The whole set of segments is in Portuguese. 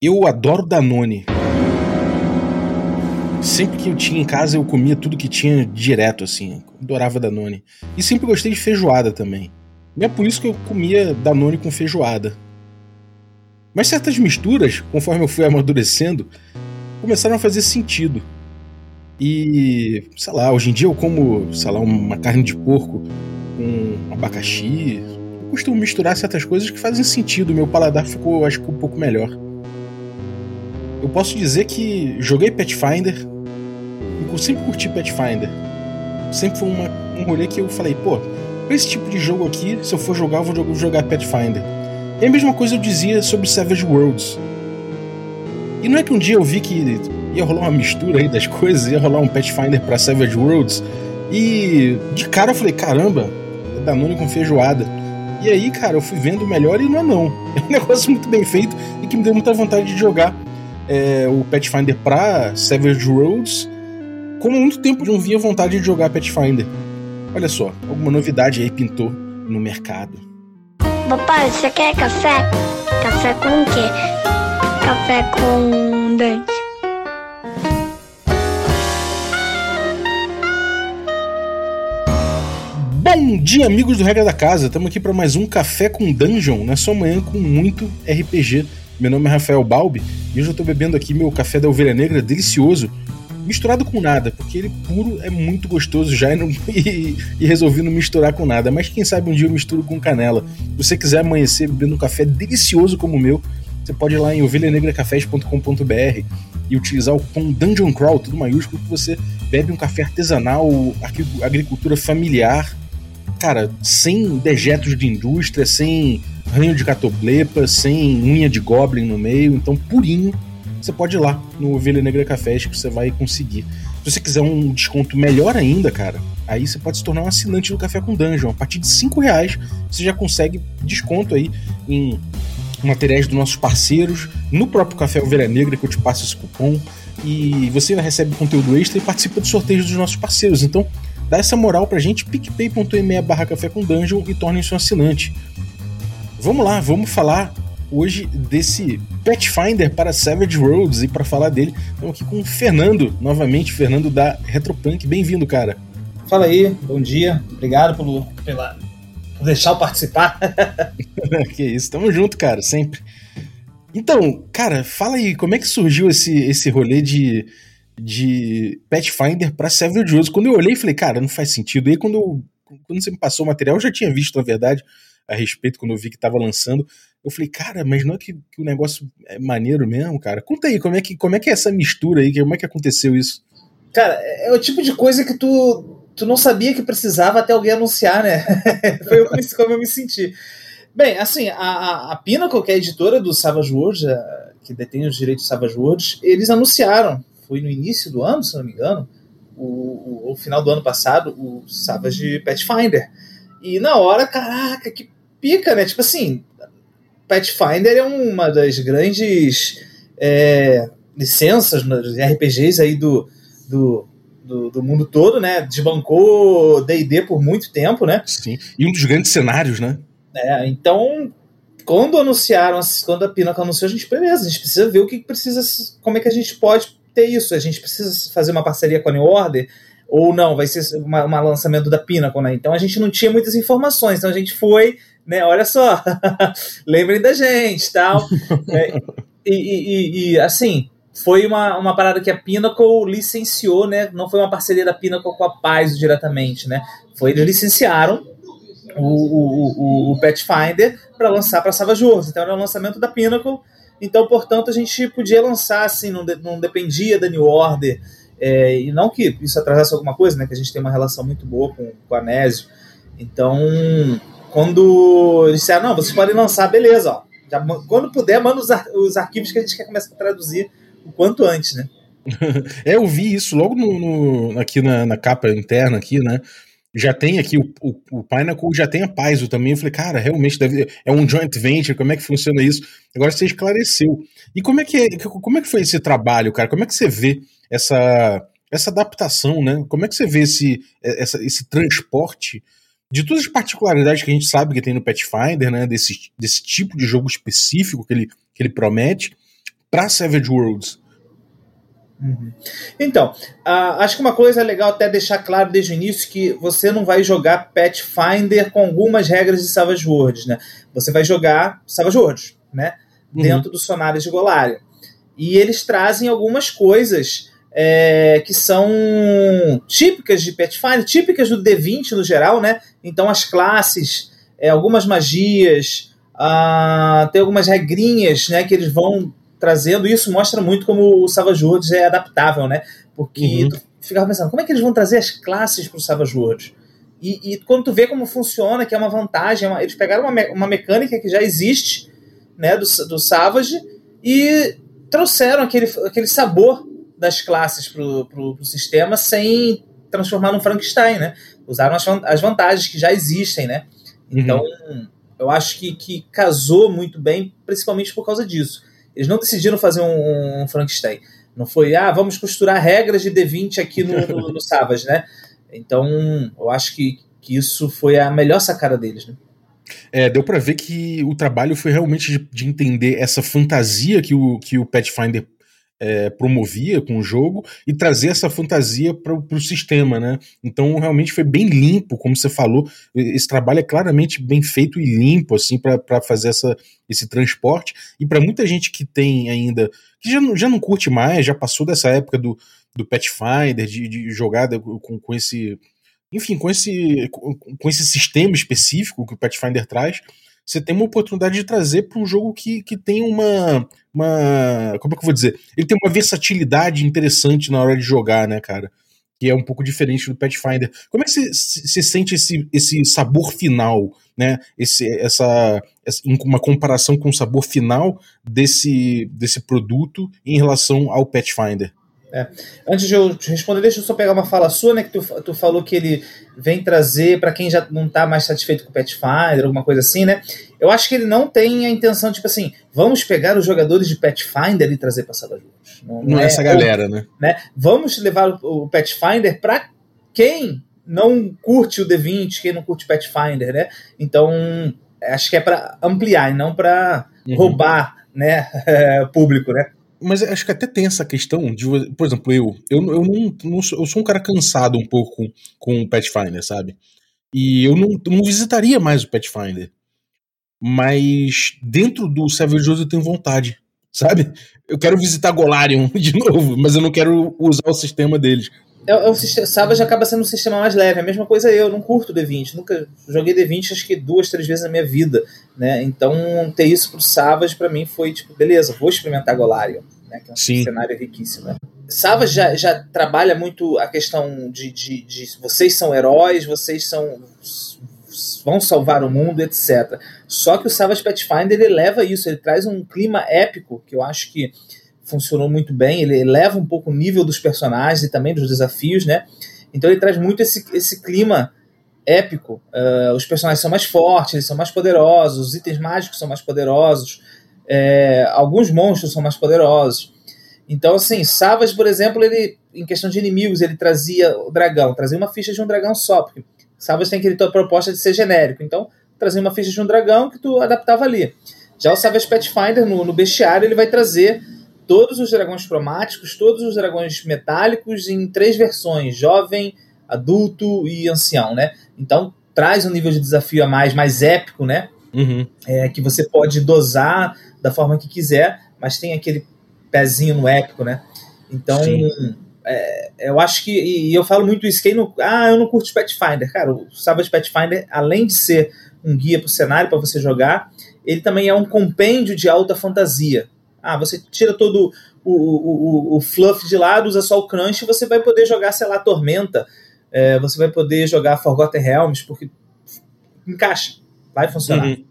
Eu adoro Danone. Sempre que eu tinha em casa, eu comia tudo que tinha direto, assim. Adorava Danone. E sempre gostei de feijoada também. E é por isso que eu comia Danone com feijoada. Mas certas misturas, conforme eu fui amadurecendo, começaram a fazer sentido. E, sei lá, hoje em dia eu como, sei lá, uma carne de porco com abacaxi. Eu costumo misturar certas coisas que fazem sentido. Meu paladar ficou, acho que, um pouco melhor. Eu posso dizer que joguei Pathfinder. Eu sempre curti Pathfinder. Sempre foi uma, um rolê que eu falei, pô, esse tipo de jogo aqui, se eu for jogar, eu vou jogar Pathfinder. E a mesma coisa eu dizia sobre Savage Worlds. E não é que um dia eu vi que ia rolar uma mistura aí das coisas, ia rolar um Pathfinder pra Savage Worlds. E de cara eu falei, caramba, é Danone com feijoada. E aí, cara, eu fui vendo melhor e não é não. É um negócio muito bem feito e que me deu muita vontade de jogar é, o Pathfinder pra Savage Worlds. Como há muito tempo não via vontade de jogar Pathfinder. Olha só, alguma novidade aí pintou no mercado. Papai, você quer café? Café com o quê? Café com dente. Bom dia, amigos do Regra da Casa. Estamos aqui para mais um Café com Dungeon, na sua manhã com muito RPG. Meu nome é Rafael Balbi e hoje eu estou bebendo aqui meu café da ovelha negra delicioso, misturado com nada, porque ele puro é muito gostoso já e, não, e, e, resolvi não misturar com nada. Mas quem sabe um dia eu misturo com canela. Se você quiser amanhecer bebendo um café delicioso como o meu, você pode ir lá em ovelhanegracafés.com.br e utilizar o cupom Dungeon Crawl, tudo maiúsculo, que você bebe um café artesanal, agricultura familiar, cara, sem dejetos de indústria, sem ranho de catoblepa, sem unha de goblin no meio, então purinho você pode ir lá no Ovelha Negra Cafés que você vai conseguir. Se você quiser um desconto melhor ainda, cara, aí você pode se tornar um assinante do Café com Dungeon. A partir de 5 reais você já consegue desconto aí em materiais dos nossos parceiros, no próprio Café Ovelha Negra que eu te passo esse cupom. E você recebe conteúdo extra e participa dos sorteios dos nossos parceiros. Então, dá essa moral pra gente, picpay.me barra café com dungeon e torne-se um assinante. Vamos lá, vamos falar hoje desse Pathfinder para Savage Worlds e para falar dele, estamos aqui com o Fernando, novamente, Fernando da Retropunk. Bem-vindo, cara. Fala aí, bom dia, obrigado pelo, pela, por deixar eu participar. que isso, tamo junto, cara, sempre. Então, cara, fala aí, como é que surgiu esse, esse rolê de, de Pathfinder para Savage Worlds? Quando eu olhei, falei, cara, não faz sentido. E aí, quando, eu, quando você me passou o material, eu já tinha visto, na verdade, a respeito, quando eu vi que tava lançando. Eu falei, cara, mas não é que, que, o negócio é maneiro mesmo, cara? Conta aí, como é que, como é, que é essa mistura aí? Como é que aconteceu isso? Cara, é o tipo de coisa que tu, tu não sabia que precisava até alguém anunciar, né? Foi como eu me senti. Bem, assim, a, a Pinnacle, que é a editora do Savage Worlds, que detém os direitos do Savage Worlds, eles anunciaram, foi no início do ano, se não me engano, o, o, o final do ano passado, o Savage Pathfinder. E na hora, caraca, que pica, né? Tipo assim, Pathfinder é uma das grandes é, licenças de RPGs aí do, do, do, do, mundo todo, né? Desbancou D&D por muito tempo, né? Sim, e um dos grandes cenários, né? É, então, quando anunciaram, quando a Pinnacle anunciou, a gente, beleza, a gente precisa ver o que precisa, como é que a gente pode ter isso, a gente precisa fazer uma parceria com a New Order, ou não, vai ser um lançamento da Pinnacle, né? Então a gente não tinha muitas informações, então a gente foi né? Olha só, lembrem da gente, tal. é, e, e, e, assim, foi uma, uma parada que a Pinnacle licenciou, né? Não foi uma parceria da Pinnacle com a Paizo diretamente, né? Foi eles licenciaram o, o, o, o Pathfinder para lançar para Savage Worlds. Então era o lançamento da Pinnacle. Então, portanto, a gente podia lançar assim, não, de, não dependia da New Order. É, e não que isso atrasasse alguma coisa, né? Que a gente tem uma relação muito boa com, com a Nésio. Então, quando eles disseram, não, vocês podem lançar, beleza, ó. Já, quando puder, manda os, ar os arquivos que a gente quer começar a traduzir o quanto antes, né? é, eu vi isso logo no, no aqui na, na, capa interna aqui, né? Já tem aqui o, o, o Pinnacle, já tem a Paizo também. Eu falei, cara, realmente deve, é um joint venture, como é que funciona isso? Agora você esclareceu. E como é que, é, como é que foi esse trabalho, cara? Como é que você vê essa, essa adaptação, né? Como é que você vê esse, essa, esse transporte de todas as particularidades que a gente sabe que tem no Pathfinder, né, desse, desse tipo de jogo específico que ele, que ele promete, para Savage Worlds? Uhum. Então, uh, acho que uma coisa legal até deixar claro desde o início que você não vai jogar Pathfinder com algumas regras de Savage Worlds, né? Você vai jogar Savage Worlds, né? Uhum. Dentro do Sonares de Golarion. E eles trazem algumas coisas é, que são típicas de Pathfinder, típicas do D20 no geral, né? Então as classes, é, algumas magias, uh, tem algumas regrinhas, né? Que eles vão trazendo. E isso mostra muito como o Savage Worlds é adaptável, né? Porque uhum. tu ficava pensando, como é que eles vão trazer as classes para o Savage Worlds? E, e, quando tu vê como funciona, que é uma vantagem, é uma, eles pegaram uma, me, uma mecânica que já existe, né, do, do Savage, e trouxeram aquele, aquele sabor das classes pro, pro, pro sistema sem transformar num Frankenstein, né? Usaram as, as vantagens que já existem, né? Uhum. Então, uhum. eu acho que, que casou muito bem, principalmente por causa disso. Eles não decidiram fazer um, um Frankenstein. Não foi, ah, vamos costurar regras de D20 aqui no, no, no Savage, né? Então, eu acho que, que isso foi a melhor sacada deles, né? É, deu para ver que o trabalho foi realmente de, de, entender essa fantasia que o, que o Pathfinder é, promovia com o jogo e trazer essa fantasia para o sistema, né? Então realmente foi bem limpo, como você falou. Esse trabalho é claramente bem feito e limpo, assim, para fazer essa, esse transporte. E para muita gente que tem ainda, que já, já não curte mais, já passou dessa época do, do Pathfinder, de, de jogada com, com esse. Enfim, com esse, com esse sistema específico que o Pathfinder traz, você tem uma oportunidade de trazer para um jogo que, que tem uma, uma. Como é que eu vou dizer? Ele tem uma versatilidade interessante na hora de jogar, né, cara? Que é um pouco diferente do Pathfinder. Como é que você, você sente esse, esse sabor final, né? Esse, essa, essa, uma comparação com o sabor final desse, desse produto em relação ao Pathfinder? É. Antes de eu te responder, deixa eu só pegar uma fala sua, né? Que tu, tu falou que ele vem trazer para quem já não está mais satisfeito com o Pathfinder, alguma coisa assim, né? Eu acho que ele não tem a intenção, tipo assim, vamos pegar os jogadores de Pathfinder e trazer para Sala Juntos. Não, não, é essa galera, né? né? Vamos levar o, o Pathfinder para quem não curte o D20, quem não curte Pathfinder, né? Então, acho que é para ampliar e não para uhum. roubar, né, público, né? Mas acho que até tem essa questão de, por exemplo, eu, eu, eu não, não sou, eu sou um cara cansado um pouco com, com o Pathfinder, sabe? E eu não, não visitaria mais o Pathfinder. Mas dentro do Savage eu tenho vontade, sabe? Eu quero visitar Golarion de novo, mas eu não quero usar o sistema deles. É, é um sistema, Savage acaba sendo um sistema mais leve. A mesma coisa eu, não curto D20. Nunca joguei D20 acho que duas, três vezes na minha vida. Né? Então, ter isso pro Savage para mim foi tipo, beleza, vou experimentar Golarion. Né? Que é um Sim. cenário riquíssimo. Né? Savage já, já trabalha muito a questão de, de, de vocês são heróis, vocês são vão salvar o mundo, etc. Só que o Savage Pathfinder ele leva isso, ele traz um clima épico que eu acho que funcionou muito bem. Ele eleva um pouco o nível dos personagens e também dos desafios, né? Então ele traz muito esse, esse clima épico. Uh, os personagens são mais fortes, eles são mais poderosos, os itens mágicos são mais poderosos, é, alguns monstros são mais poderosos. Então, assim, Savage, por exemplo, ele, em questão de inimigos, ele trazia o dragão, trazia uma ficha de um dragão só, porque Savage tem aquele tua proposta de ser genérico. Então, trazia uma ficha de um dragão que tu adaptava ali. Já o Savage Pathfinder, no, no bestiário, ele vai trazer todos os dragões cromáticos, todos os dragões metálicos em três versões: jovem, adulto e ancião, né? Então traz um nível de desafio a mais, mais épico, né? Uhum. É, que você pode dosar da forma que quiser, mas tem aquele pezinho no épico, né? Então, é, eu acho que. E eu falo muito isso, quem não. Ah, eu não curto Pathfinder. Cara, o Savage Pathfinder, além de ser um guia para o cenário para você jogar, ele também é um compêndio de alta fantasia. Ah, você tira todo o, o, o, fluff de lado, usa só o crunch, você vai poder jogar, sei lá, Tormenta, é, você vai poder jogar Forgotten Realms, porque encaixa, vai funcionar. Uhum.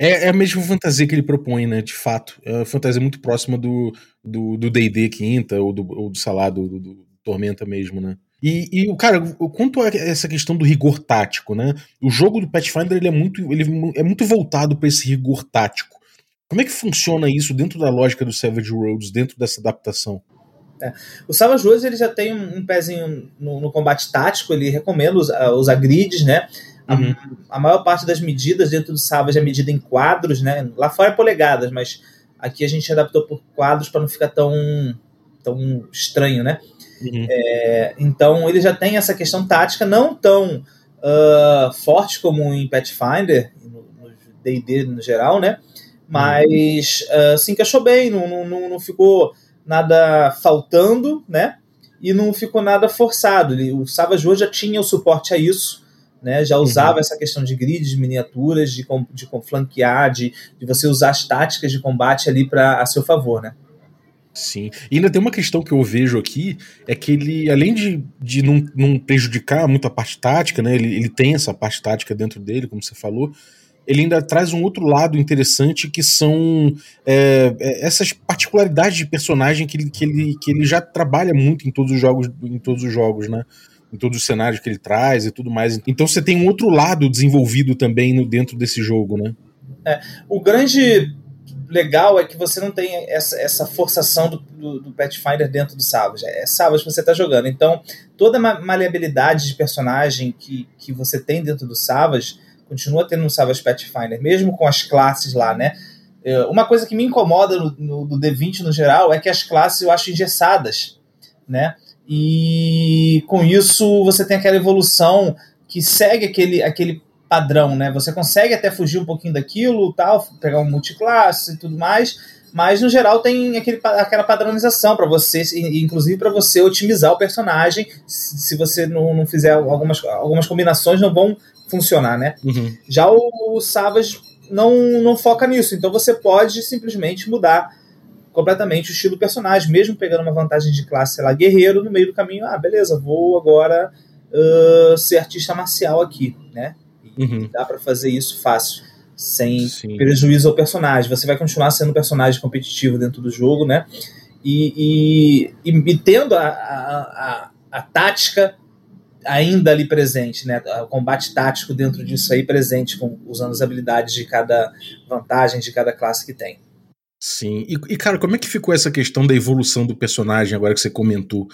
É, é, a mesma fantasia que ele propõe, né? De fato. É uma fantasia muito próxima do D&D do quinta, ou do, ou do salado, do, do Tormenta mesmo, né? E, e, cara, quanto a essa questão do rigor tático, né? O jogo do Pathfinder ele é muito, ele é muito voltado para esse rigor tático. Como é que funciona isso dentro da lógica do Savage Worlds, dentro dessa adaptação? É. O Savage Worlds ele já tem um, um pezinho no, no, combate tático, ele recomenda os, uh, os agrides, né? Uhum. A, a, maior parte das medidas dentro do Savage é medida em quadros, né? Lá fora é polegadas, mas Aqui a gente adaptou por quadros para não ficar tão, tão estranho, né? Uhum. É, então ele já tem essa questão tática não tão uh, forte como em Pathfinder, no D&D no, no, geral, né? Mas uh, se encaixou bem, não, não, não ficou nada faltando, né? E não ficou nada forçado. Ele, o Savage Worlds já tinha o suporte a isso, né? Já usava uhum. essa questão de grids, de miniaturas, de, de flanquear, de, de você usar as táticas de combate ali para a seu favor, né? Sim. E ainda tem uma questão que eu vejo aqui, é que ele, além de, de não, não prejudicar muito a parte tática, né? Ele, ele tem essa parte tática dentro dele, como você falou, ele ainda traz um outro lado interessante que são é, é, essas particularidades de personagem que ele, que, ele, que ele já trabalha muito em todos os jogos, em todos os jogos, né? Em todos os cenários que ele traz e tudo mais. Então você tem um outro lado desenvolvido também no, dentro desse jogo, né? É, o grande legal é que você não tem essa, essa forçação do, do, do Pathfinder dentro do Savage. É Savage que você está jogando. Então, toda a maleabilidade de personagem que, que você tem dentro do Savage continua tendo no Savage Pathfinder, mesmo com as classes lá, né? É, uma coisa que me incomoda no, no, no D20 no geral é que as classes eu acho engessadas, né? E com isso você tem aquela evolução que segue aquele, aquele padrão, né? Você consegue até fugir um pouquinho daquilo, tal, pegar um multiclasse e tudo mais, mas no geral tem aquele, aquela padronização para você, inclusive para você otimizar o personagem. Se você não, não fizer algumas, algumas combinações, não vão funcionar, né? Uhum. Já o, o Savage não, não foca nisso, então você pode simplesmente mudar completamente o estilo do personagem, mesmo pegando uma vantagem de classe, sei lá, guerreiro, no meio do caminho, ah, beleza, vou agora uh, ser artista marcial aqui, né? Uhum. Dá para fazer isso fácil, sem Sim. prejuízo ao personagem. Você vai continuar sendo um personagem competitivo dentro do jogo, né? E, e, e, e tendo a, a, a, a tática ainda ali presente, né? O combate tático dentro disso aí presente, com, usando as habilidades de cada vantagem de cada classe que tem. Sim. E, e, cara, como é que ficou essa questão da evolução do personagem agora que você comentou?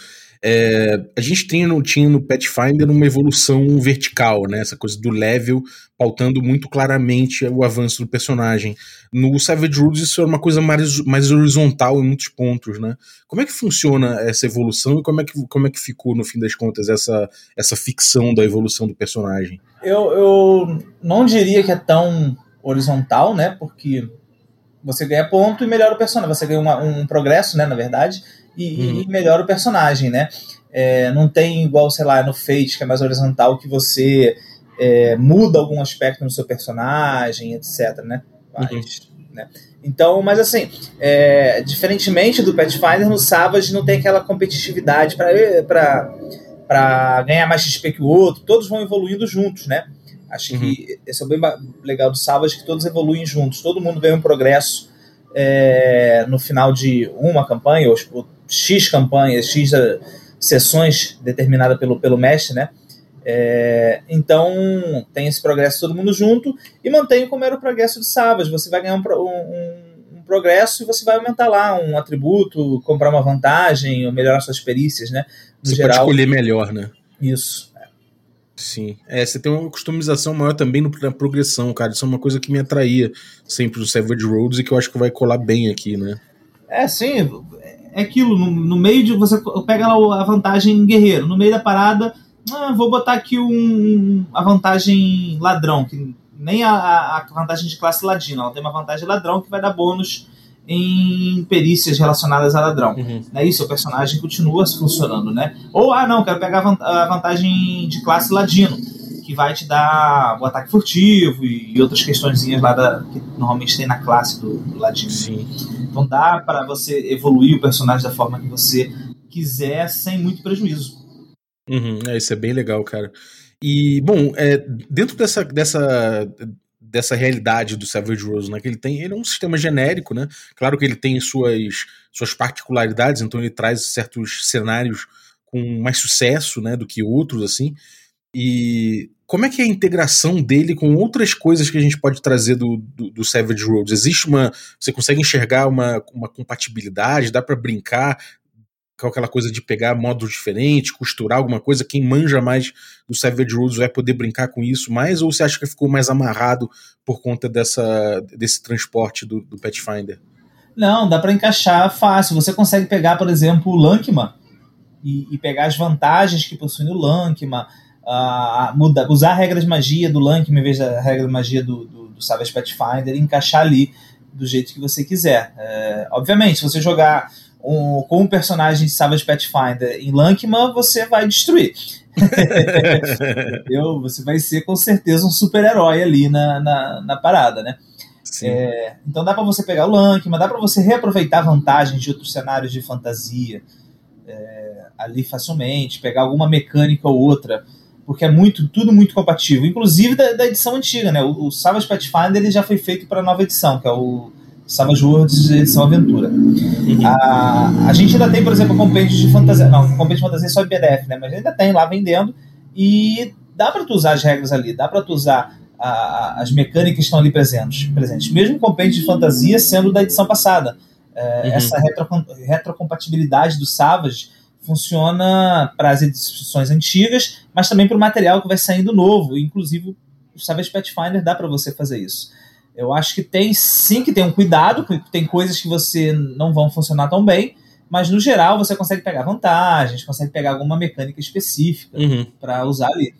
É, a gente tinha no, tinha no Pathfinder uma evolução vertical, né? Essa coisa do level pautando muito claramente o avanço do personagem. No Savage Worlds isso é uma coisa mais, mais horizontal em muitos pontos, né? Como é que funciona essa evolução e como é que, como é que ficou, no fim das contas, essa, essa ficção da evolução do personagem? Eu, eu não diria que é tão horizontal, né? Porque você ganha ponto e melhora o personagem. Você ganha uma, um progresso, né, na verdade, e, uhum. e melhora o personagem, né? É, não tem igual, sei lá, no Fate, que é mais horizontal, que você é, muda algum aspecto no seu personagem, etc, né? Mas, uhum. né? Então, mas assim, é, diferentemente do Pathfinder, no Savage não tem aquela competitividade para ganhar mais XP que o outro, todos vão evoluindo juntos, né? Acho uhum. que esse é o bem legal do Savage, que todos evoluem juntos, todo mundo ganha um progresso é, no final de uma campanha, ou, ou X campanhas, X eh, sessões determinada pelo, pelo mestre, né? É, então tem esse progresso todo mundo junto e mantém como era o progresso de Savage. Você vai ganhar um, um, um, progresso e você vai aumentar lá um atributo, comprar uma vantagem ou melhorar suas perícias, né? No você geral, pode escolher melhor, né? Isso. Sim. É, você tem uma customização maior também na progressão, cara. Isso é uma coisa que me atraía sempre do Savage Roads e que eu acho que vai colar bem aqui, né? É, sim. É aquilo, no, no meio de. Você pega lá a vantagem guerreiro. No meio da parada, ah, vou botar aqui um, a vantagem ladrão, que nem a, a vantagem de classe ladina. Ela tem uma vantagem ladrão que vai dar bônus em perícias relacionadas a ladrão. Uhum. Né? Isso, o personagem continua funcionando, né? Ou, ah, não, quero pegar a vantagem de classe ladino, que vai te dar o ataque furtivo e outras questõezinhas lá da, que normalmente tem na classe do, do ladino. Sim. Então dá para você evoluir o personagem da forma que você quiser sem muito prejuízo. Uhum, é, isso é bem legal, cara. E, bom, é, dentro dessa, dessa dessa realidade do Savage Rose, né? Que ele tem, ele é um sistema genérico, né? Claro que ele tem suas, suas particularidades, então ele traz certos cenários com mais sucesso, né, do que outros, assim. E como é que é a integração dele com outras coisas que a gente pode trazer do, do, do Savage Roads? Existe uma. Você consegue enxergar uma, uma compatibilidade? Dá para brincar? Com aquela coisa de pegar modos diferentes, costurar alguma coisa, quem manja mais do Savage Worlds vai poder brincar com isso mais, ou você acha que ficou mais amarrado por conta dessa, desse transporte do, do Pathfinder? Não, dá para encaixar fácil. Você consegue pegar, por exemplo, o Lankma e, e pegar as vantagens que possui no Lankma, uh, muda, usar a regra de magia do Lankma em vez da regra de magia do, do, do Savage Pathfinder e encaixar ali do jeito que você quiser. É, obviamente, se você jogar um, com um personagem de Savage Pathfinder em Lankma, você vai destruir. Entendeu? Você vai ser com certeza um super-herói ali na, na, na, parada, né? É, então dá para você pegar o Lankma, dá para você reaproveitar vantagens de outros cenários de fantasia é, ali facilmente, pegar alguma mecânica ou outra porque é muito tudo muito compatível, inclusive da, da edição antiga, né? O, o Savage Pathfinder ele já foi feito para a nova edição, que é o Savage Worlds edição Aventura. Uhum. A, a gente ainda tem, por exemplo, compêndio de fantasia, não, compêndio de fantasia é só em PDF, né? Mas ainda tem lá vendendo e dá para tu usar as regras ali, dá para tu usar a, as mecânicas que estão ali presentes, presentes, mesmo o compêndio de fantasia sendo da edição passada. É, uhum. Essa retro, retrocompatibilidade do Savage funciona para as edições antigas, mas também para o material que vai saindo novo. Inclusive, o Savage Pathfinder dá para você fazer isso. Eu acho que tem sim que ter um cuidado, porque tem coisas que você não vão funcionar tão bem, mas no geral você consegue pegar vantagens, consegue pegar alguma mecânica específica uhum. para usar ali.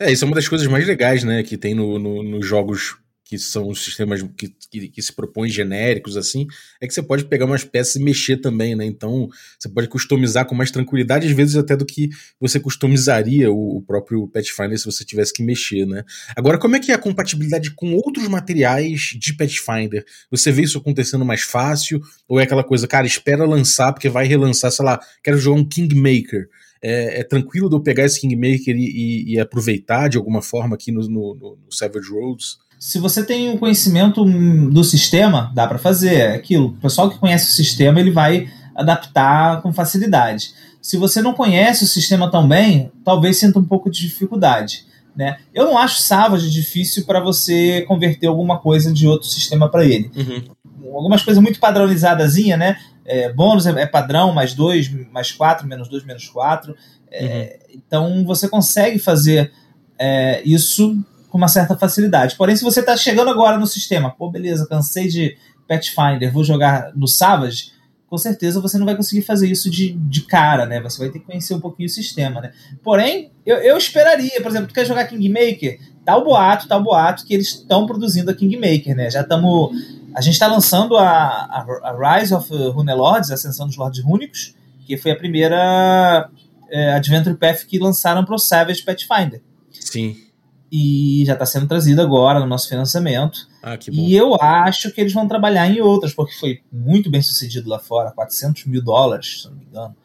É, isso é uma das coisas mais legais, né, que tem nos no, no jogos que são os sistemas que, que, que, se propõem genéricos, assim, é que você pode pegar umas peças e mexer também, né? Então, você pode customizar com mais tranquilidade, às vezes até do que você customizaria o, o próprio Pathfinder se você tivesse que mexer, né? Agora, como é que é a compatibilidade com outros materiais de Pathfinder? Você vê isso acontecendo mais fácil? Ou é aquela coisa, cara, espera lançar, porque vai relançar, sei lá, quero jogar um Kingmaker. É, é, tranquilo de eu pegar esse Kingmaker e, e, e aproveitar de alguma forma aqui no, no, no Savage Roads? Se você tem um conhecimento do sistema, dá para fazer. É aquilo. O pessoal que conhece o sistema, ele vai adaptar com facilidade. Se você não conhece o sistema tão bem, talvez sinta um pouco de dificuldade. Né? Eu não acho Savage difícil para você converter alguma coisa de outro sistema para ele. Uhum. Algumas coisas muito padronizadas, né? É, bônus é, é, padrão, mais 2, mais 4, menos 2, menos 4. É, uhum. Então você consegue fazer é, isso com uma certa facilidade. Porém, se você está chegando agora no sistema, pô, beleza, cansei de Pathfinder, vou jogar no Savage, com certeza você não vai conseguir fazer isso de, de cara, né? Você vai ter que conhecer um pouquinho o sistema, né? Porém, eu, eu esperaria, por exemplo, tu quer jogar Kingmaker? Tá o boato, tá o boato que eles estão produzindo a Kingmaker, né? Já estamos. A gente está lançando a, a, a, Rise of Runelords, a Ascensão dos Lordes Rúnicos, que foi a primeira é, Adventure Path que lançaram para o Savage Pathfinder. Sim e já está sendo trazido agora no nosso financiamento. Ah, que bom. E eu acho que eles vão trabalhar em outras, porque foi muito bem sucedido lá fora 400 mil dólares, se não me engano.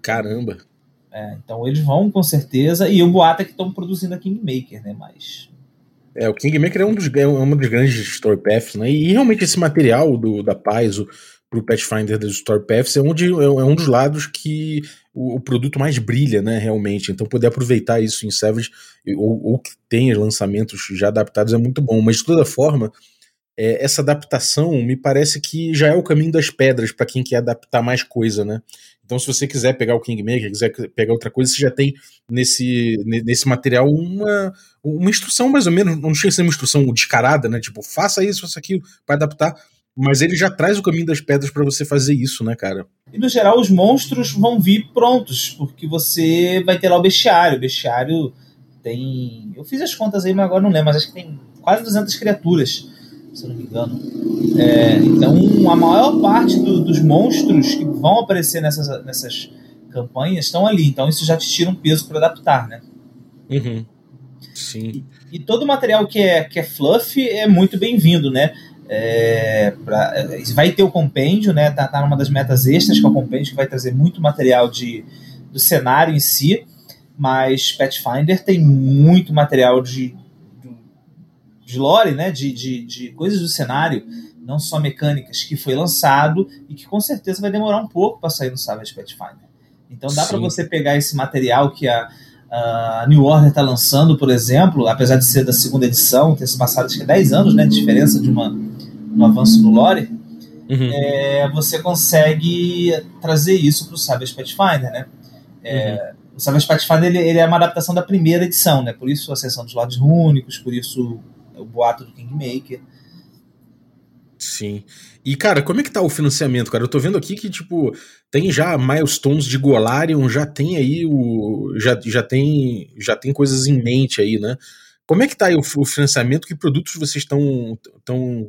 Caramba! É, então eles vão com certeza, e o boato é que estão produzindo a Kingmaker, né? Mas. É, o Kingmaker é um dos, é um dos grandes story paths, né? E realmente esse material do, da Paz, o, pro Pathfinder dos story paths, é um, de, é um dos lados que o, o, produto mais brilha, né, realmente. Então poder aproveitar isso em Savage, ou, ou que tenha lançamentos já adaptados, é muito bom. Mas de toda forma, é, essa adaptação me parece que já é o caminho das pedras para quem quer adaptar mais coisa, né? Então, se você quiser pegar o Kingmaker, quiser pegar outra coisa, você já tem nesse, nesse material uma, uma instrução mais ou menos, não chega a ser uma instrução descarada, né? Tipo, faça isso, faça aquilo, para adaptar, mas ele já traz o caminho das pedras para você fazer isso, né, cara? E no geral, os monstros vão vir prontos, porque você vai ter lá o bestiário. O bestiário tem. Eu fiz as contas aí, mas agora não lembro, mas acho que tem quase 200 criaturas, se eu não me engano. É, então, a maior parte do, dos monstros que vão aparecer nessas, nessas campanhas estão ali. Então, isso já te tira um peso para adaptar, né? Uhum. Sim. E, e, todo o material que é, que é fluff é muito bem-vindo, né? É, pra, vai ter o compêndio, né? Tá, tá numa das metas extras, que é o compêndio, que vai trazer muito material de, do cenário em si, mas Pathfinder tem muito material de, de, lore, né? De, de, de coisas do cenário, não só mecânicas, que foi lançado e que com certeza vai demorar um pouco para sair no Savage Pathfinder. Então dá para você pegar esse material que a, a New Order está lançando, por exemplo, apesar de ser da segunda edição, ter se passado acho que 10 anos né, de diferença de uma no avanço no lore, uhum. é, você consegue trazer isso para o Savage Pathfinder, né? É, uhum. O Savage Pathfinder ele, ele, é uma adaptação da primeira edição, né? Por isso a sessão dos Lords Rúnicos, por isso o boato do Kingmaker. Sim. E, cara, como é que tá o financiamento, cara? Eu tô vendo aqui que, tipo, tem já milestones de Golarion, já tem aí o. Já, já, tem, já tem coisas em mente aí, né? Como é que tá aí o, financiamento? Que produtos vocês estão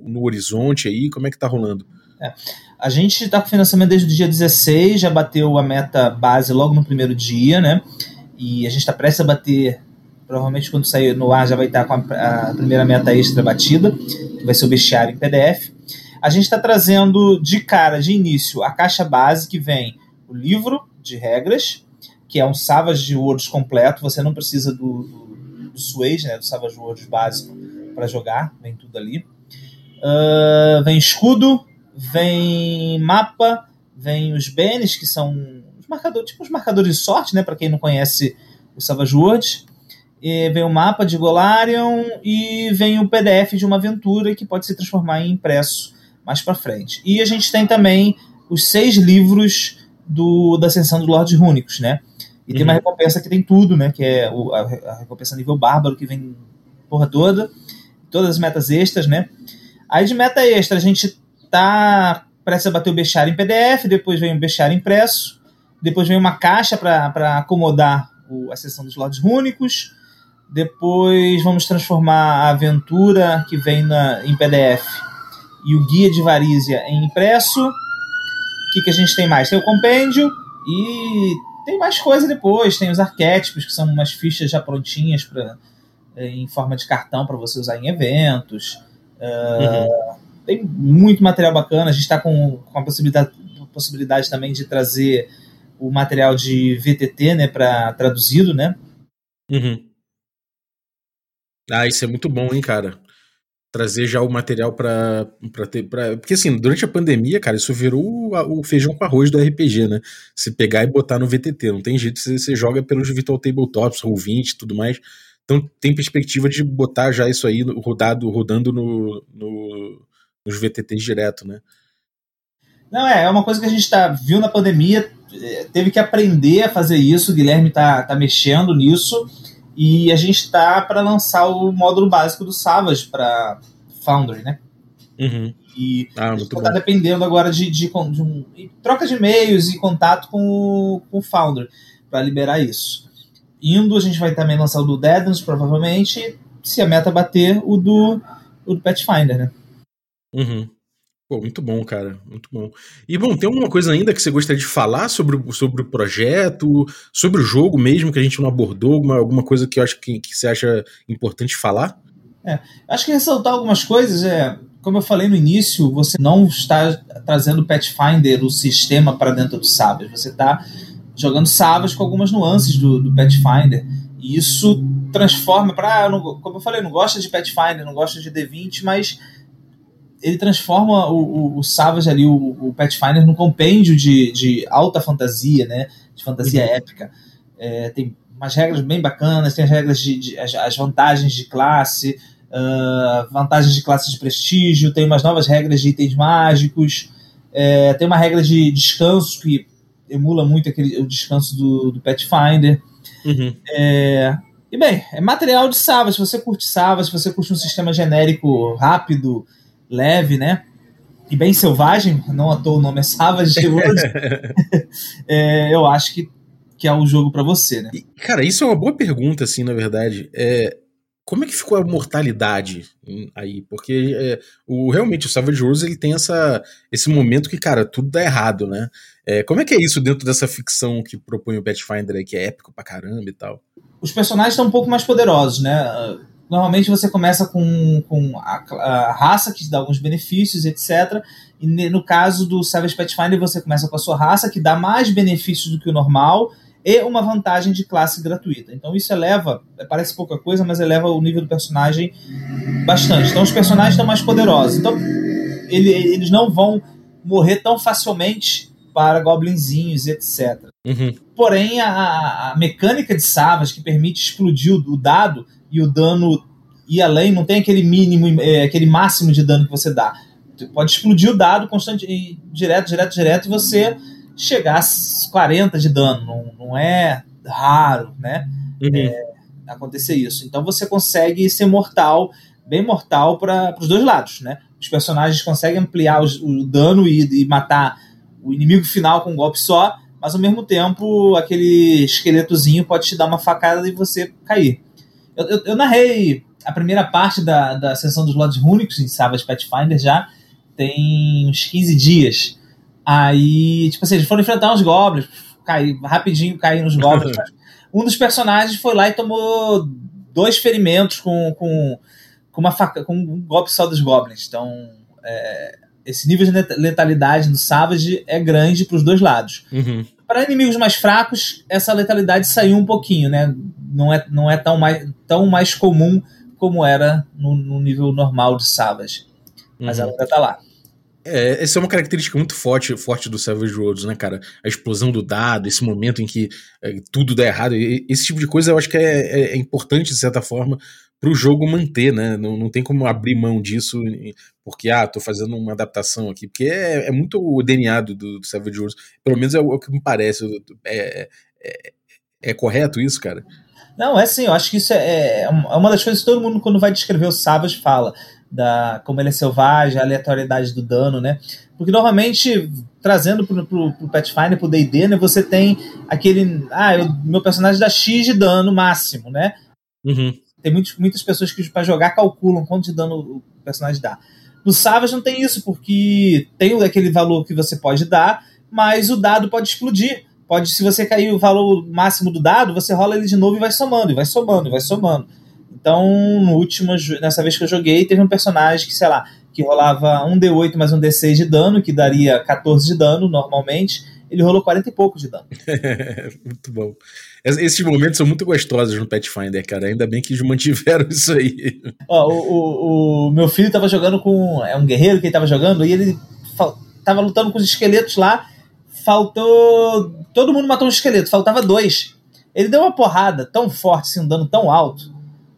no horizonte aí? Como é que tá rolando? É. A gente está com financiamento desde o dia 16, já bateu a meta base logo no primeiro dia, né? E a gente está prestes a bater, provavelmente quando sair no ar já vai estar com a, a primeira meta extra batida, que vai ser o bestiário em PDF. A gente está trazendo de cara, de início, a caixa base que vem o livro de regras, que é um Savage Worlds completo, você não precisa do, do, do Swage, né, do Savage Worlds básico para jogar, vem tudo ali. Uh, vem escudo, vem mapa, vem os bens, que são os marcadores, tipo os marcadores de sorte, né, para quem não conhece o Savage Worlds. E vem o mapa de Golarion e vem o PDF de uma aventura que pode se transformar em impresso mais para frente. E a gente tem também os seis livros do, da Ascensão dos Lordes Rúnicos, né? E uhum. tem uma recompensa que tem tudo, né? Que é o, a, a, recompensa nível bárbaro, que vem porra toda, todas as metas extras, né? Aí de meta extra a gente tá prestes a bater o bestiário em PDF, depois vem o bestiário impresso, depois vem uma caixa para acomodar o, a seção dos lados únicos, depois vamos transformar a aventura que vem na, em PDF e o guia de Varízia em impresso. O que, que a gente tem mais? Tem o compêndio e tem mais coisa depois. Tem os arquétipos, que são umas fichas já prontinhas pra, eh, em forma de cartão para você usar em eventos. Uh, tem muito material bacana. A gente está com, com a possibilidade, possibilidade também de trazer o material de VTT, né, para traduzido, né? Uhum. Ah, isso é muito bom, hein, cara. Trazer já o material para ter. Pra... Porque assim, durante a pandemia, cara, isso virou o, o, feijão com arroz do RPG, né? Se pegar e botar no VTT. Não tem jeito, você, você joga pelos Virtual Tabletops, Roll20 e tudo mais. Então tem perspectiva de botar já isso aí rodado, rodando no, no, nos VTTs direto, né? Não, é, é uma coisa que a gente tá, viu na pandemia, é, teve que aprender a fazer isso, o Guilherme tá, tá mexendo nisso, e a gente tá para lançar o módulo básico do Savage para Foundry, né? Uhum. E ah, a gente tá dependendo agora de, de, de um, troca de e-mails e contato com o, com o Foundry para liberar isso. Indo, a gente vai também lançar o do Deadlands, provavelmente, se a meta bater, o do, o do Pathfinder, né? Uhum. Pô, muito bom, cara. Muito bom. E bom, tem alguma coisa ainda que você gostaria de falar sobre, sobre o projeto, sobre o jogo mesmo, que a gente não abordou? Alguma, alguma coisa que eu acho que, que você acha importante falar? É, acho que ressaltar algumas coisas é. Como eu falei no início, você não está trazendo o Pathfinder, o sistema, para dentro do Sabas. Você está jogando Sabas com algumas nuances do, do Pathfinder. E isso transforma para. Como eu falei, não gosta de Pathfinder, não gosta de D20, mas ele transforma o, o, o Savage ali, o, o Pathfinder, num compêndio de, de alta fantasia, né? De fantasia uhum. épica. É, tem umas regras bem bacanas, tem as regras de, de as, as, vantagens de classe, uh, vantagens de classe de prestígio, tem umas novas regras de itens mágicos, é, tem uma regra de descanso que emula muito aquele, o descanso do, do Pathfinder. Uhum. É, e bem, é material de Sava. Se você curte Sava, se você curte um sistema genérico rápido, leve, né? E bem selvagem, não à toa o nome é Savage é, eu acho que, que é o jogo para você, né? cara, isso é uma boa pergunta, assim, na verdade. É, como é que ficou a mortalidade aí? Porque é, o, realmente o Savage Rose ele tem essa, esse momento que, cara, tudo dá errado, né? É, como é que é isso dentro dessa ficção que propõe o Pathfinder aí, que é épico pra caramba e tal? Os personagens estão um pouco mais poderosos, né? Normalmente você começa com, com a, a, raça, que te dá alguns benefícios, etc. E no caso do Savage Pathfinder, você começa com a sua raça, que dá mais benefícios do que o normal, e uma vantagem de classe gratuita. Então isso eleva, parece pouca coisa, mas eleva o nível do personagem bastante. Então os personagens estão mais poderosos. Então ele, eles não vão morrer tão facilmente para goblinzinhos, etc. Uhum. Porém, a, a, mecânica de Savage que permite explodir o, o dado e o dano ir além, não tem aquele mínimo, é, aquele máximo de dano que você dá. Você pode explodir o dado constante, e, direto, direto, direto, e você chegar a 40 de dano. Não, não é raro, né? Uhum. É, acontecer isso. Então você consegue ser mortal, bem mortal para os dois lados, né? os personagens conseguem ampliar os, o dano e, e, matar o inimigo final com um golpe só, mas ao mesmo tempo aquele esqueletozinho pode te dar uma facada e você cair. Eu, eu, eu narrei a primeira parte da, da sessão dos Lords Rúnicos em Savage Pathfinder já tem uns 15 dias. Aí, tipo assim, eles foram enfrentar uns goblins, cair, rapidinho cair nos goblins. um dos personagens foi lá e tomou dois ferimentos com, com, com uma faca, com um golpe só dos goblins. Então, é, esse nível de letalidade do Savage é grande para os dois lados. Uhum. Para inimigos mais fracos, essa letalidade saiu um pouquinho, né? Não é, não é tão, mais, tão mais comum como era no, no nível normal de Savage. Mas uhum. ela ainda tá lá. É, essa é uma característica muito forte, forte do Savage Worlds, né, cara? A explosão do dado, esse momento em que é, tudo dá errado. Esse tipo de coisa eu acho que é, é, é importante, de certa forma, para o jogo manter, né? Não, não tem como abrir mão disso porque, ah, tô fazendo uma adaptação aqui. Porque é, é muito o DNA do, do Savage Worlds. Pelo menos é o, é que me parece. É, correto isso, cara? Não, é sim. Eu acho que isso é, é uma das coisas que todo mundo, quando vai descrever o Savage, fala da como ele é selvagem, a aleatoriedade do dano, né? Porque normalmente, trazendo pro, pro, pro Pathfinder, pro D&D, né, você tem aquele... Ah, eu, meu personagem dá X de dano máximo, né? Uhum. Tem muitos, muitas pessoas que para jogar calculam quanto de dano o personagem dá. No Savage não tem isso, porque tem aquele valor que você pode dar, mas o dado pode explodir. Pode, se você cair o valor máximo do dado, você rola ele de novo e vai somando, e vai somando, e vai somando. Então, no último, nessa vez que eu joguei, teve um personagem que, sei lá, que rolava um D8 mais um D6 de dano, que daria 14 de dano normalmente. Ele rolou 40 e pouco de dano. muito bom. Esses momentos são muito gostosos no Pathfinder, cara. Ainda bem que eles mantiveram isso aí. Ó, o, o, o meu filho tava jogando com. É um guerreiro que ele tava jogando, e ele tava lutando com os esqueletos lá. Faltou. Todo mundo matou um esqueleto, faltava dois. Ele deu uma porrada tão forte, assim, um dano tão alto,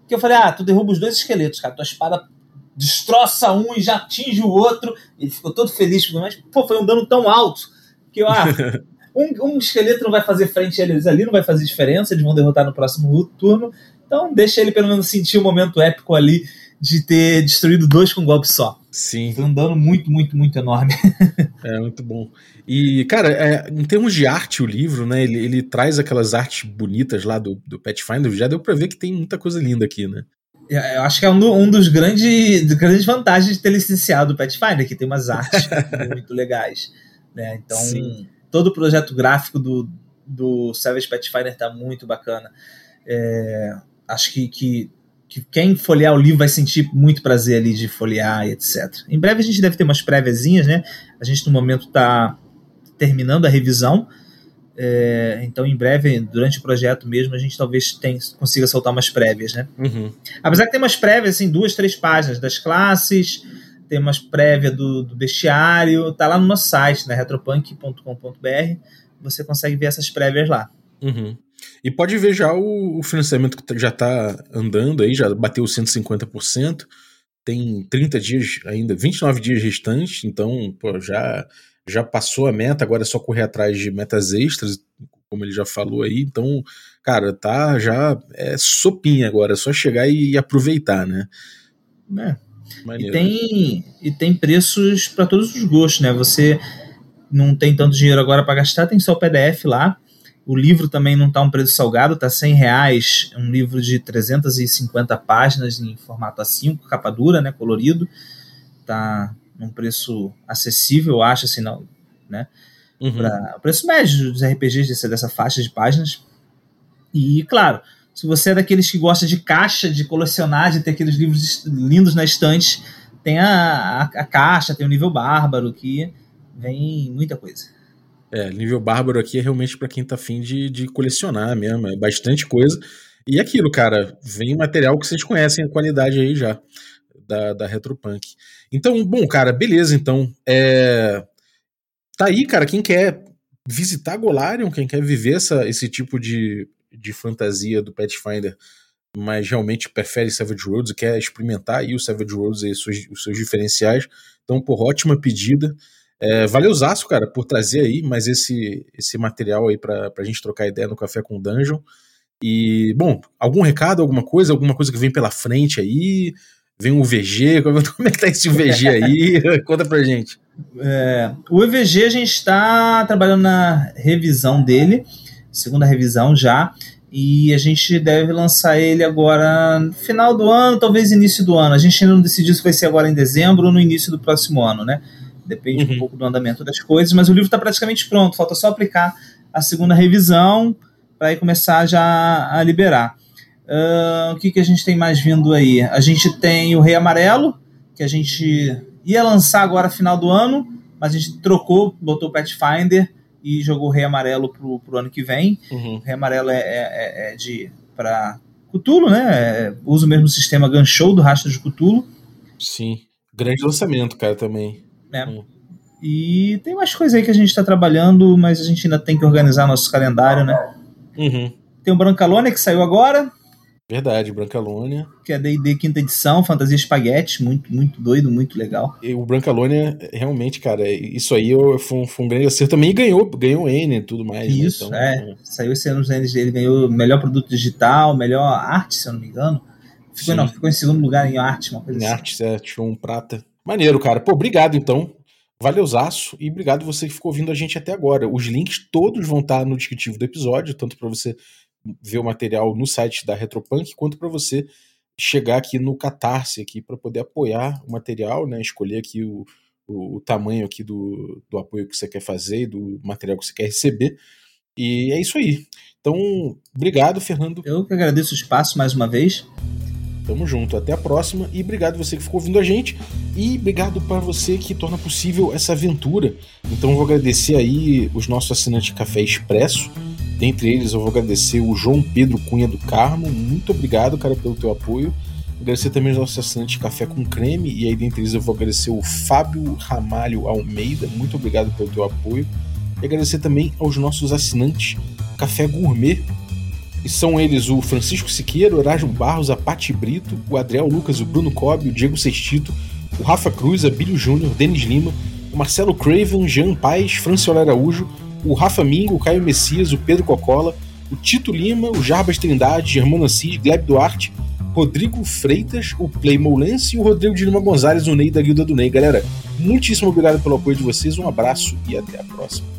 que eu falei, ah, tu derruba os dois esqueletos, cara. Tua espada destroça um e já atinge o outro. Ele ficou todo feliz, mas, pô, foi um dano tão alto que eu, ah, um, um esqueleto não vai fazer frente a eles ali, não vai fazer diferença, eles vão derrotar no próximo turno. Então deixa ele pelo menos sentir o um momento épico ali de ter destruído dois com um golpe só. Sim. Foi um dano muito, muito, muito enorme. é, muito bom. E, cara, é, em termos de arte, o livro, né? Ele, ele traz aquelas artes bonitas lá do, do Pathfinder. Já deu pra ver que tem muita coisa linda aqui, né? É, eu acho que é um, do, um dos grandes, grandes vantagens de ter licenciado o Pathfinder, que tem umas artes muito legais. Né? Então, Sim. todo o projeto gráfico do, do Savage Pathfinder tá muito bacana. É, acho que, que que quem folhear o livro vai sentir muito prazer ali de folhear e etc. Em breve a gente deve ter umas préviazinhas, né? A gente no momento está terminando a revisão, é, então em breve, durante o projeto mesmo, a gente talvez tem, consiga soltar umas prévias, né? Uhum. Apesar que tem umas prévias, assim, duas, três páginas das classes, tem umas prévias do, do bestiário, tá lá no nosso site, né? retropunk.com.br, você consegue ver essas prévias lá. Uhum. E pode ver já o, o financiamento que já está andando aí, já bateu 150%, tem 30 dias ainda, 29 dias restantes, então pô, já, já passou a meta, agora é só correr atrás de metas extras, como ele já falou aí, então, cara, tá já é sopinha agora, é só chegar e aproveitar, né? É. E tem, e tem preços para todos os gostos, né? Você não tem tanto dinheiro agora para gastar, tem só o PDF lá. O livro também não está um preço salgado, está 100 reais, é um livro de 350 páginas em formato A5, capa dura, né, colorido. Está num preço acessível, eu acho, assim, não, né? Uhum. Pra, o preço médio dos RPGs desse, dessa faixa de páginas. E, claro, se você é daqueles que gosta de caixa, de colecionar, de ter aqueles livros lindos na estante, tem a, a, a caixa, tem o nível bárbaro, que vem muita coisa. É, nível bárbaro aqui é realmente para quem tá afim de, de colecionar mesmo, é bastante coisa. E aquilo, cara, vem material que vocês conhecem a qualidade aí já, da, da Retropunk. Então, bom, cara, beleza, então. É... Tá aí, cara, quem quer visitar Golarion, quem quer viver essa, esse tipo de, de fantasia do Pathfinder, mas realmente prefere Savage Worlds e quer experimentar aí o Savage Worlds e os seus, os seus diferenciais, então, por ótima pedida. É, valeu, Zaço, cara, por trazer aí mais esse, esse material aí pra, pra gente trocar ideia no Café com Dungeon. E, bom, algum recado, alguma coisa, alguma coisa que vem pela frente aí? Vem o VG? Como é que tá esse VG aí? Conta pra gente. É, o EVG a gente está trabalhando na revisão dele, segunda revisão já, e a gente deve lançar ele agora no final do ano, talvez início do ano. A gente ainda não decidiu se vai ser agora em dezembro ou no início do próximo ano, né? Depende uhum. um pouco do andamento das coisas, mas o livro está praticamente pronto, falta só aplicar a segunda revisão para aí começar já a liberar. Uh, o que, que a gente tem mais vindo aí? A gente tem o Rei Amarelo, que a gente ia lançar agora final do ano, mas a gente trocou, botou o Pathfinder e jogou o Rei Amarelo pro, pro ano que vem. Uhum. O Rei Amarelo é, é, é, é de para Cthulhu, né? É, usa o mesmo sistema Gunshou do Rastro de Cthulhu. Sim, grande lançamento, cara, também. É. Hum. E tem mais coisas aí que a gente está trabalhando, mas a gente ainda tem que organizar nosso calendário, né? Uhum. Tem o Brancalônia que saiu agora. Verdade, Brancalônia. Que é D&D quinta edição, Fantasia Espaguete, muito, muito doido, muito legal. E o Brancalônia, realmente, cara, isso aí foi um, foi um grande acerto também. E ganhou, ganhou N e tudo mais. Né? Isso, né? então, é. Saiu esse ano os N's dele, ganhou melhor produto digital, melhor arte, se eu não me engano. Ficou, não, ficou em segundo lugar em arte, uma coisa em assim. arte, é, tirou um prata. Maneiro, cara. Pô, obrigado então. Valeuzaço e obrigado você que ficou ouvindo a gente até agora. Os links todos vão estar no descritivo do episódio, tanto para você ver o material no site da Retropunk, quanto para você chegar aqui no Catarse aqui para poder apoiar o material, né? Escolher aqui o, o, o, tamanho aqui do, do apoio que você quer fazer e do material que você quer receber. E é isso aí. Então, obrigado, Fernando. Eu que agradeço o espaço mais uma vez. Tamo junto, até a próxima e obrigado você que ficou ouvindo a gente e obrigado para você que torna possível essa aventura. Então eu vou agradecer aí os nossos assinantes Café Expresso Dentre eles, eu vou agradecer o João Pedro Cunha do Carmo. Muito obrigado, cara, pelo teu apoio. Agradecer também os nossos assinantes Café com Creme. E aí, dentre eles, eu vou agradecer o Fábio Ramalho Almeida. Muito obrigado pelo teu apoio. E agradecer também aos nossos assinantes Café Gourmet. E são eles o Francisco Siqueira, o Erasmo Barros, a Pati Brito, o Adriel Lucas, o Bruno Cobb, o Diego Sextito, o Rafa Cruz, a Bílio Júnior, Denis Lima, o Marcelo Craven, Jean Paes, Franciola Araújo, o Rafa Mingo, o Caio Messias, o Pedro Cocola, o Tito Lima, o Jarbas Trindade, Germano Assis, Gleb Duarte, Rodrigo Freitas, o Play Moulense e o Rodrigo de Lima Gonzalez, o Ney da Guilda do Ney. Galera, muitíssimo obrigado pelo apoio de vocês, um abraço e até a próxima.